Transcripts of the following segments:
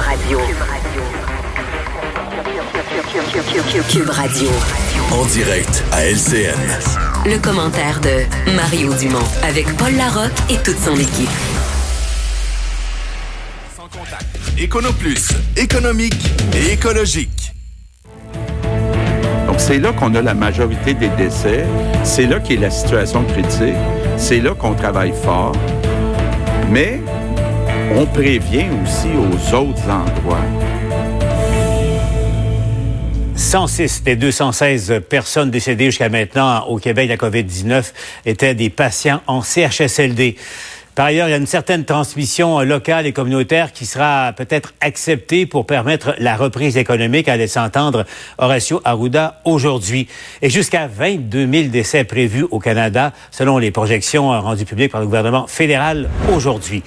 Radio. Cube Radio. En direct à LCN. Le commentaire de Mario Dumont avec Paul Larocque et toute son équipe. Sans contact. Économique et écologique. Donc, c'est là qu'on a la majorité des décès. C'est là qu'est la situation critique. C'est là qu'on travaille fort. Mais on prévient aussi aux autres endroits. 106 des 216 personnes décédées jusqu'à maintenant au Québec de la COVID-19 étaient des patients en CHSLD. Par ailleurs, il y a une certaine transmission locale et communautaire qui sera peut-être acceptée pour permettre la reprise économique, à laisser entendre Horacio Arruda aujourd'hui. Et jusqu'à 22 000 décès prévus au Canada, selon les projections rendues publiques par le gouvernement fédéral aujourd'hui.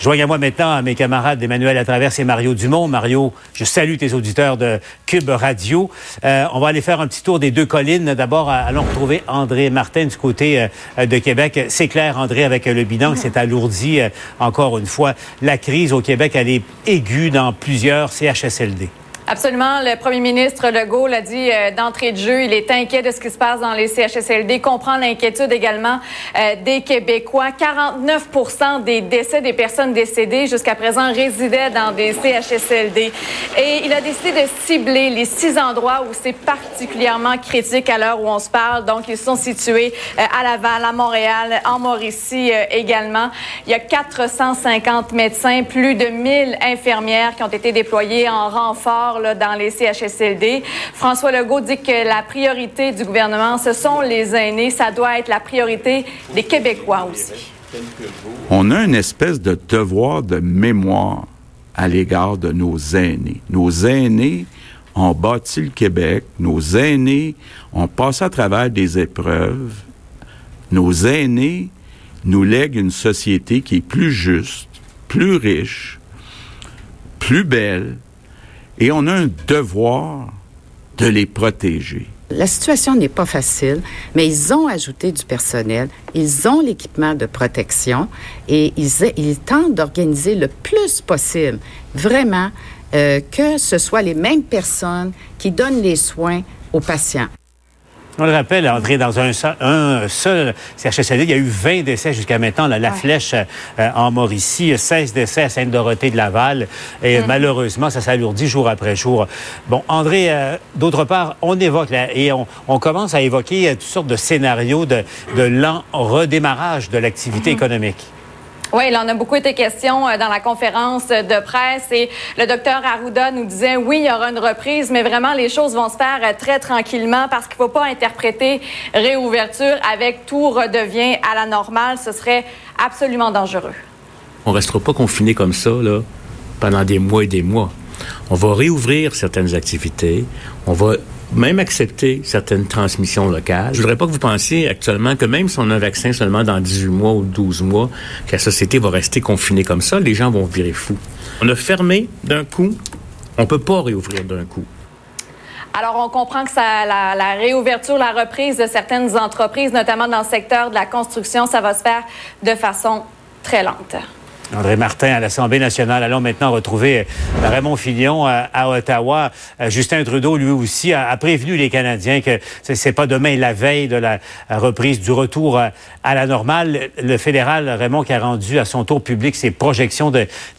Joignez-moi maintenant à mes camarades Emmanuel Latraverse et Mario Dumont. Mario, je salue tes auditeurs de Cube Radio. Euh, on va aller faire un petit tour des deux collines. D'abord, allons retrouver André Martin du côté euh, de Québec. C'est clair, André, avec le bilan qui s'est alourdi euh, encore une fois. La crise au Québec, elle est aiguë dans plusieurs CHSLD. Absolument. Le premier ministre Legault l'a dit euh, d'entrée de jeu. Il est inquiet de ce qui se passe dans les CHSLD, comprend l'inquiétude également euh, des Québécois. 49% des décès des personnes décédées jusqu'à présent résidaient dans des CHSLD. Et il a décidé de cibler les six endroits où c'est particulièrement critique à l'heure où on se parle. Donc, ils sont situés euh, à Laval, à Montréal, en Mauricie également. Il y a 450 médecins, plus de 1000 infirmières qui ont été déployées en renfort dans les CHSLD. François Legault dit que la priorité du gouvernement, ce sont les aînés. Ça doit être la priorité des Québécois aussi. On a une espèce de devoir de mémoire à l'égard de nos aînés. Nos aînés ont bâti le Québec, nos aînés ont passé à travers des épreuves, nos aînés nous lèguent une société qui est plus juste, plus riche, plus belle, et on a un devoir de les protéger. La situation n'est pas facile, mais ils ont ajouté du personnel, ils ont l'équipement de protection et ils, tentent d'organiser le plus possible, vraiment, euh, que ce soit les mêmes personnes qui donnent les soins aux patients. On le rappelle, André, dans un seul, un seul CHSLD, il y a eu 20 décès jusqu'à maintenant. la flèche euh, en Mauricie, 16 décès à Sainte-Dorothée de Laval. Et mm-hmm. malheureusement, ça s'alourdit jour après jour. Bon, André, euh, d'autre part, on évoque et on, commence à évoquer euh, toutes sortes de scénarios de, de lent redémarrage de l'activité mm-hmm. économique. Oui, il en a beaucoup été question euh, dans la conférence de presse et le docteur Arruda nous disait oui, il y aura une reprise, mais vraiment les choses vont se faire euh, très tranquillement parce qu'il ne faut pas interpréter réouverture avec tout redevient à la normale. Ce serait absolument dangereux. On restera pas confiné comme ça là, pendant des mois et des mois. On va réouvrir certaines activités. On va même accepter certaines transmissions locales. Je voudrais pas que vous pensiez actuellement que même si on a un vaccin seulement dans 18 mois ou 12 mois, que la société va rester confinée comme ça, les gens vont virer fous. On a fermé d'un coup, on peut pas réouvrir d'un coup. Alors, on comprend que ça, la, la, réouverture, la reprise de certaines entreprises, notamment dans le secteur de la construction, ça va se faire de façon très lente. André Martin à l'Assemblée nationale. Allons maintenant retrouver euh, Raymond Fillon euh, à, Ottawa. Euh, Justin Trudeau, lui aussi, a, prévenu les Canadiens que c'est pas demain la veille de la reprise du retour à, la normale. Le fédéral, Raymond, qui a rendu à son tour public ses projections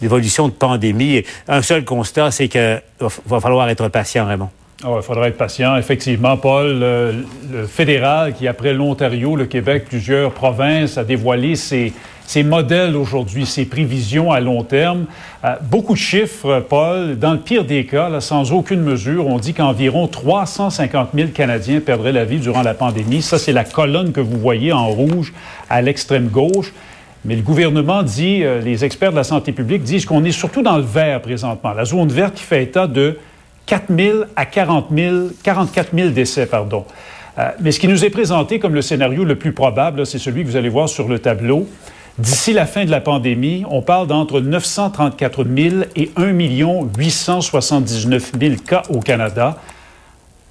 d'évolution de, pandémie. Un seul constat, c'est qu'il va falloir être patient, Raymond. Oh, il faudra être patient. Effectivement, Paul, le fédéral qui, après l'Ontario, le Québec, plusieurs provinces, a dévoilé ses modèles aujourd'hui, ces prévisions à long terme. Euh, beaucoup de chiffres, Paul. Dans le pire des cas, sans aucune mesure, on dit qu'environ 350 000 Canadiens perdraient la vie durant la pandémie. Ça, c'est la colonne que vous voyez en rouge à l'extrême gauche. Mais le gouvernement dit, euh, les experts de la santé publique disent qu'on est surtout dans le vert présentement. La zone verte qui fait état de 4 000 à 40 000, 44 000 décès, pardon. Euh, mais ce qui nous est présenté comme le scénario le plus probable, c'est celui que vous allez voir sur le tableau. D'ici la fin de la pandémie, on parle d'entre 934 000 et 1 879 000 cas au Canada,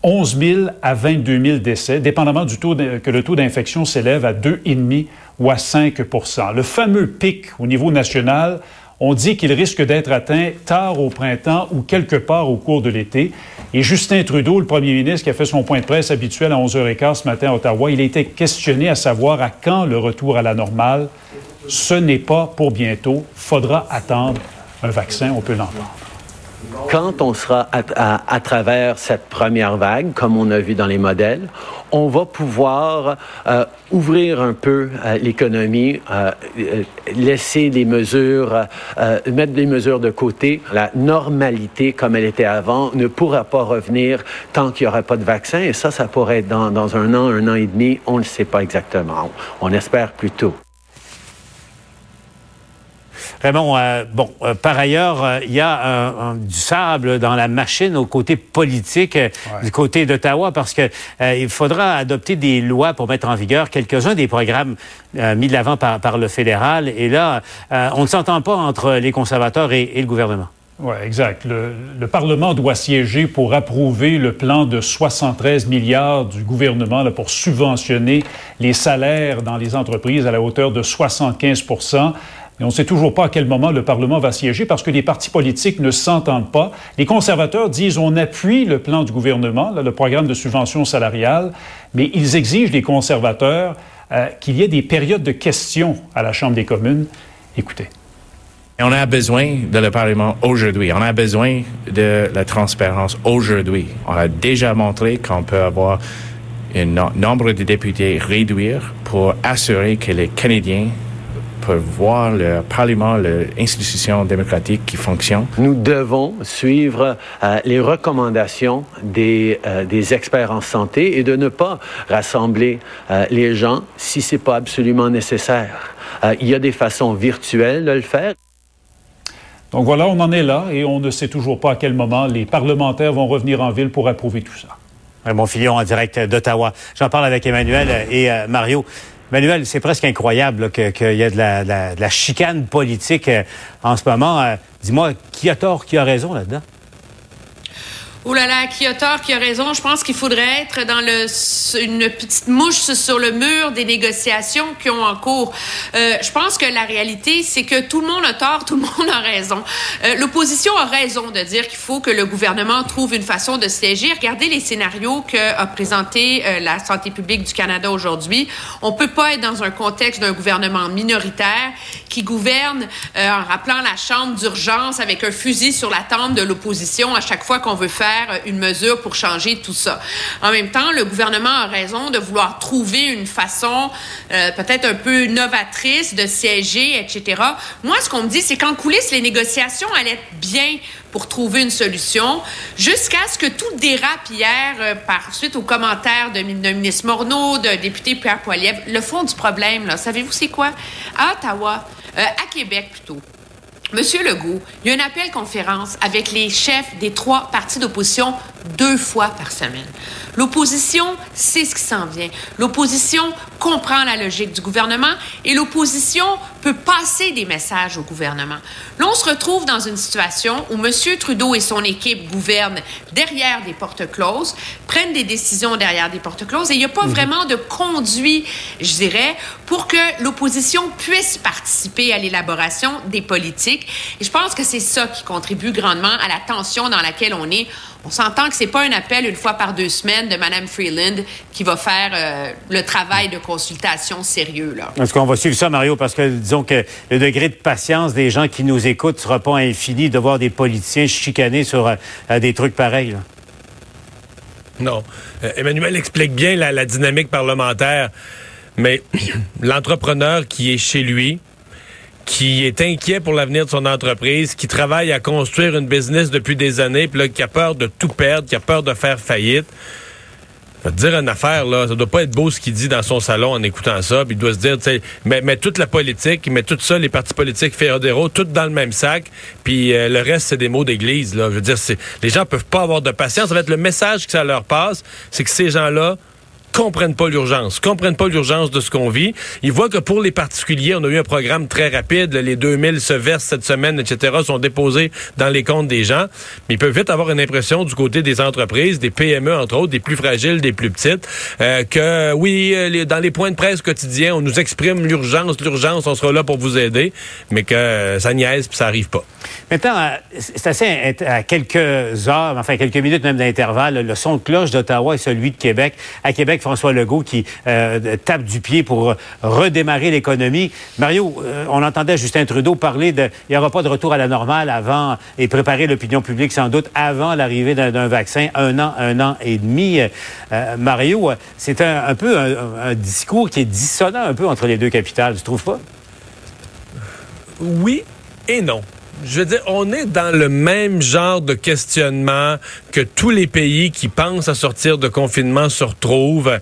11 000 à 22 000 décès, dépendamment du taux que le taux d'infection s'élève à 2,5 ou à 5% Le fameux pic au niveau national, On dit qu'il risque d'être atteint tard au printemps ou quelque part au cours de l'été. Et Justin Trudeau, le premier ministre qui a fait son point de presse habituel à 11h15 ce matin à Ottawa, il a été questionné à savoir à quand le retour à la normale. Ce n'est pas pour bientôt. Faudra attendre un vaccin, on peut l'entendre. Quand on sera à, travers cette première vague, comme on a vu dans les modèles, on va pouvoir euh, ouvrir un peu euh, l'économie, euh, laisser les mesures, mettre des mesures de côté. La normalité, comme elle était avant, ne pourra pas revenir tant qu'il n'y aura pas de vaccin. Et ça, ça pourrait être dans, dans un an, un an et demi. On ne sait pas exactement. On espère plutôt. Raymond, euh, bon, euh, par ailleurs, euh, il y a du sable dans la machine au côté politique du côté d'Ottawa parce que il faudra adopter des lois pour mettre en vigueur quelques-uns des programmes mis de l'avant par, le fédéral. Et là, on ne s'entend pas entre les conservateurs et, le gouvernement. Oui, exact. Le, le, Parlement doit siéger pour approuver le plan de 73 milliards du gouvernement là, pour subventionner les salaires dans les entreprises à la hauteur de 75 et on ne sait toujours pas à quel moment le Parlement va siéger parce que les partis politiques ne s'entendent pas. Les conservateurs disent on appuie le plan du gouvernement, le programme de subvention salariale, mais ils exigent des conservateurs euh, qu'il y ait des périodes de questions à la Chambre des communes. Écoutez. On a besoin de le Parlement aujourd'hui. On a besoin de la transparence aujourd'hui. On a déjà montré qu'on peut avoir un nombre de députés réduire pour assurer que les Canadiens voir le Parlement, l'institution démocratique qui fonctionne. Nous devons suivre euh, les recommandations des, euh, des, experts en santé et de ne pas rassembler euh, les gens si ce n'est pas absolument nécessaire. il y a des façons virtuelles de le faire. Donc voilà, on en est là et on ne sait toujours pas à quel moment les parlementaires vont revenir en ville pour approuver tout ça. Mon Fillon en direct d'Ottawa. J'en parle avec Emmanuel et Mario. Manuel, c'est presque incroyable qu'il y ait de la, chicane politique euh, en ce moment. Euh, dis-moi, qui a tort, qui a raison là-dedans? Oh là là, qui a tort, qui a raison. Je pense qu'il faudrait être dans le, une petite mouche sur le mur des négociations qui ont en cours. Euh, je pense que la réalité, c'est que tout le monde a tort, tout le monde a raison. Euh, L'opposition a raison de dire qu'il faut que le gouvernement trouve une façon de siéger. Regardez les scénarios que a présenté euh, la santé publique du Canada aujourd'hui. On peut pas être dans un contexte d'un gouvernement minoritaire qui gouverne euh, en rappelant la chambre d'urgence avec un fusil sur la tente de l'opposition à chaque fois qu'on veut faire une mesure pour changer tout ça. En même temps, le gouvernement a raison de vouloir trouver une façon euh, peut-être un peu novatrice de siéger, etc. Moi, ce qu'on me dit, c'est qu'en coulisses, les négociations allaient bien pour trouver une solution, jusqu'à ce que tout dérape hier euh, par suite aux commentaires de, ministre Morneau, de député Pierre Poilievre. Le fond du problème, là, savez-vous c'est quoi? À Ottawa, euh, à Québec plutôt, Monsieur Legault, il y a un appel conférence avec les chefs des trois partis d'opposition deux fois par semaine. L'opposition sait ce qui s'en vient. L'opposition comprend la logique du gouvernement et l'opposition peut passer des messages au gouvernement. Là, on se retrouve dans une situation où M. Trudeau et son équipe gouvernent derrière des portes closes, prennent des décisions derrière des portes closes et il n'y a pas mhm. vraiment de conduit, je dirais, pour que l'opposition puisse participer à l'élaboration des politiques. Et je pense que c'est ça qui contribue grandement à la tension dans laquelle on est on s'entend que c'est pas un appel une fois par deux semaines de Mme Freeland qui va faire euh, le travail de consultation sérieux. Là. Est-ce qu'on va suivre ça, Mario? Parce que disons que le degré de patience des gens qui nous écoutent ne sera pas infini de voir des politiciens chicaner sur euh, des trucs pareils. Non. Euh, Emmanuel explique bien la dynamique parlementaire, mais l'entrepreneur qui est chez lui, qui est inquiet pour l'avenir de son entreprise, qui travaille à construire une business depuis des années, puis là, qui a peur de tout perdre, qui a peur de faire faillite. Te dire une affaire, là, ça doit pas être beau ce qu'il dit dans son salon en écoutant ça, puis il doit se dire, tu sais, mais, toute la politique, met tout ça, les partis politiques fédéraux, tout dans le même sac, puis euh, le reste, c'est des mots d'église, là. Je veux dire, les gens peuvent pas avoir de patience. Ça va être le message que ça leur passe, c'est que ces gens-là comprennent pas l'urgence, comprennent pas l'urgence de ce qu'on vit. Ils voient que pour les particuliers, on a eu un programme très rapide. Les 2000 se versent cette semaine, etc., sont déposés dans les comptes des gens. Mais ils peuvent vite avoir une impression du côté des entreprises, des PME, entre autres, des plus fragiles, des plus petites, euh, que oui, euh, dans les points de presse quotidiens, on nous exprime l'urgence, l'urgence, on sera là pour vous aider, mais que euh, ça niaise puis ça arrive pas. Maintenant, c'est assez à quelques heures, enfin quelques minutes même d'intervalle, le son de cloche d'Ottawa et celui de Québec. À Québec, François Legault qui euh, tape du pied pour redémarrer l'économie. Mario, euh, on entendait Justin Trudeau parler de il n'y aura pas de retour à la normale avant et préparer l'opinion publique sans doute avant l'arrivée d'un vaccin, un an, un an et demi. Euh, Mario, c'est un, peu un, discours qui est dissonant un peu entre les deux capitales, tu trouves pas? Oui et non je veux dire, on est dans le même genre de questionnement que tous les pays qui pensent à sortir de confinement se retrouvent.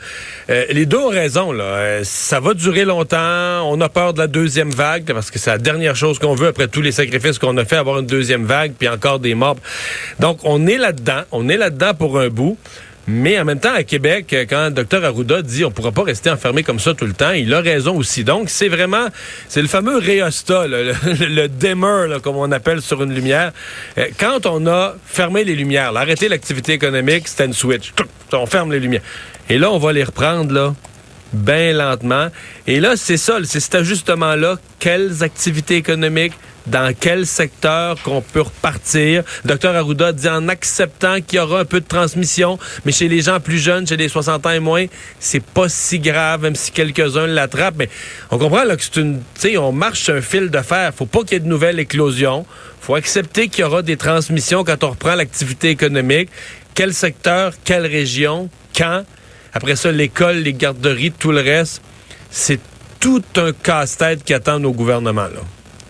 Euh, les deux ont raison, là. Euh, ça va durer longtemps. On a peur de la deuxième vague parce que c'est la dernière chose qu'on veut après tous les sacrifices qu'on a fait, avoir une deuxième vague, puis encore des morts. Donc, on est là-dedans. On est là-dedans pour un bout. Mais en même temps, à Québec, quand le docteur Arruda dit on ne pourra pas rester enfermé comme ça tout le temps, il a raison aussi. Donc, c'est vraiment, c'est le fameux réostat, le, le, comme on appelle sur une lumière. Euh, quand on a fermé les lumières, arrêté l'activité économique, c'était une switch. On ferme les lumières. Et là, on va les reprendre, là, bien lentement. Et là, c'est ça, c'est cet ajustement-là. Quelles activités économiques, dans quel secteur qu'on peut repartir. Docteur Arruda dit en acceptant qu'il y aura un peu de transmission, mais chez les gens plus jeunes, chez les 60 ans et moins, c'est pas si grave, même si quelques-uns l'attrapent. Mais on comprend là, que c'est on marche un fil de fer. Faut pas qu'il y ait de nouvelles éclosions. Faut accepter qu'il y aura des transmissions quand on reprend l'activité économique. Quel secteur, quelle région, quand? Après ça, l'école, les garderies, tout le reste. C'est tout un casse-tête qui attend nos gouvernements, là.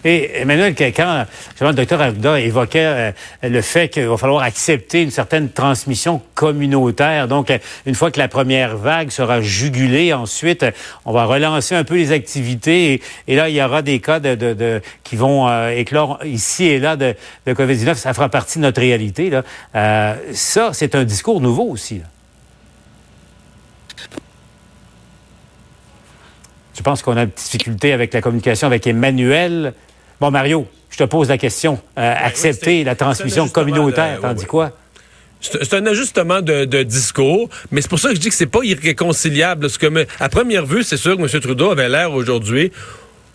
Et Emmanuel, quand le docteur Arruda évoquait euh, le fait qu'il va falloir accepter une certaine transmission communautaire, donc euh, une fois que la première vague sera jugulée, ensuite, on va relancer un peu les activités et, là, il y aura des cas de, qui vont euh, éclore ici et là de, COVID-19. Ça fera partie de notre réalité. Ça, c'est un discours nouveau aussi. Je pense qu'on a une difficulté avec la communication avec Emmanuel? Bon, Mario, je te pose la question. Euh, ben accepter la transmission communautaire, tandis quoi? C'est un ajustement de, discours, mais c'est pour ça que je dis que c'est pas irréconciliable. Ce que, à première vue, c'est sûr que M. Trudeau avait l'air aujourd'hui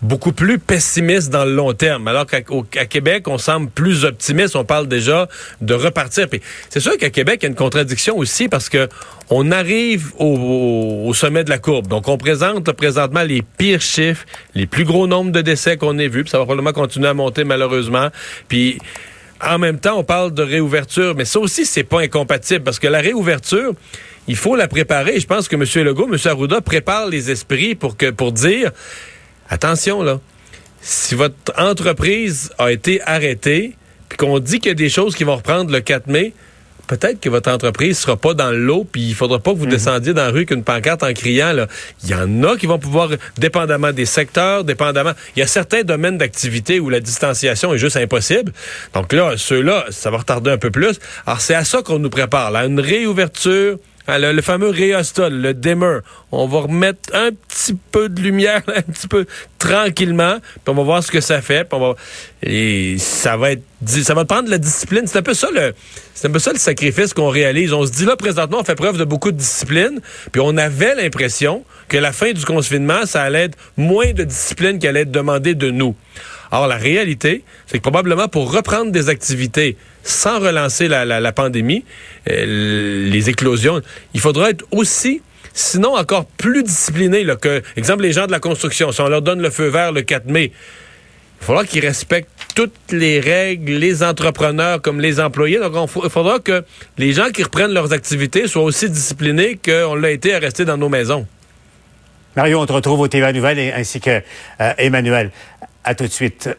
beaucoup plus pessimiste dans le long terme, alors qu'à Québec, on semble plus optimiste. On parle déjà de repartir. c'est sûr qu'à Québec, il y a une contradiction aussi parce que on arrive au, sommet de la courbe. Donc, on présente présentement les pires chiffres, les plus gros nombres de décès qu'on ait vus. Puis ça va probablement continuer à monter malheureusement. Puis en même temps, on parle de réouverture, mais ça aussi, c'est pas incompatible parce que la réouverture, il faut la préparer. Je pense que M. Legault, M. Arruda prépare les esprits pour que pour dire attention là, si votre entreprise a été arrêtée, puis qu'on dit qu'il y a des choses qui vont reprendre le 4 mai, peut-être que votre entreprise sera pas dans l'eau, puis il faudra pas que vous mhm. descendiez dans la rue qu'une pancarte en criant. Là. Il y en a qui vont pouvoir, dépendamment des secteurs, dépendamment... Il y a certains domaines d'activité où la distanciation est juste impossible. Donc là, ceux-là, ça va retarder un peu plus. Alors c'est à ça qu'on nous prépare, là, une réouverture ah, le, fameux réostat, le dimmer. On va remettre un petit peu de lumière, un petit peu tranquillement, puis on va voir ce que ça fait. Et ça va être, ça va prendre de la discipline. C'est un peu ça le, c'est un peu ça le sacrifice qu'on réalise. On se dit là présentement, on fait preuve de beaucoup de discipline, puis on avait l'impression que la fin du confinement, ça allait être moins de discipline qui allait être demandée de nous. Or, la réalité, c'est que probablement pour reprendre des activités sans relancer la, pandémie, euh, les éclosions, il faudra être aussi sinon encore plus discipliné là, que, exemple, les gens de la construction, si on leur donne le feu vert le 4 mai, il faudra qu'ils respectent toutes les règles, les entrepreneurs comme les employés. Donc, il faudra que les gens qui reprennent leurs activités soient aussi disciplinés qu'on l'a été à rester dans nos maisons. Mario, on te retrouve au TVA Nouvelle ainsi que euh, Emmanuel. À tout de suite.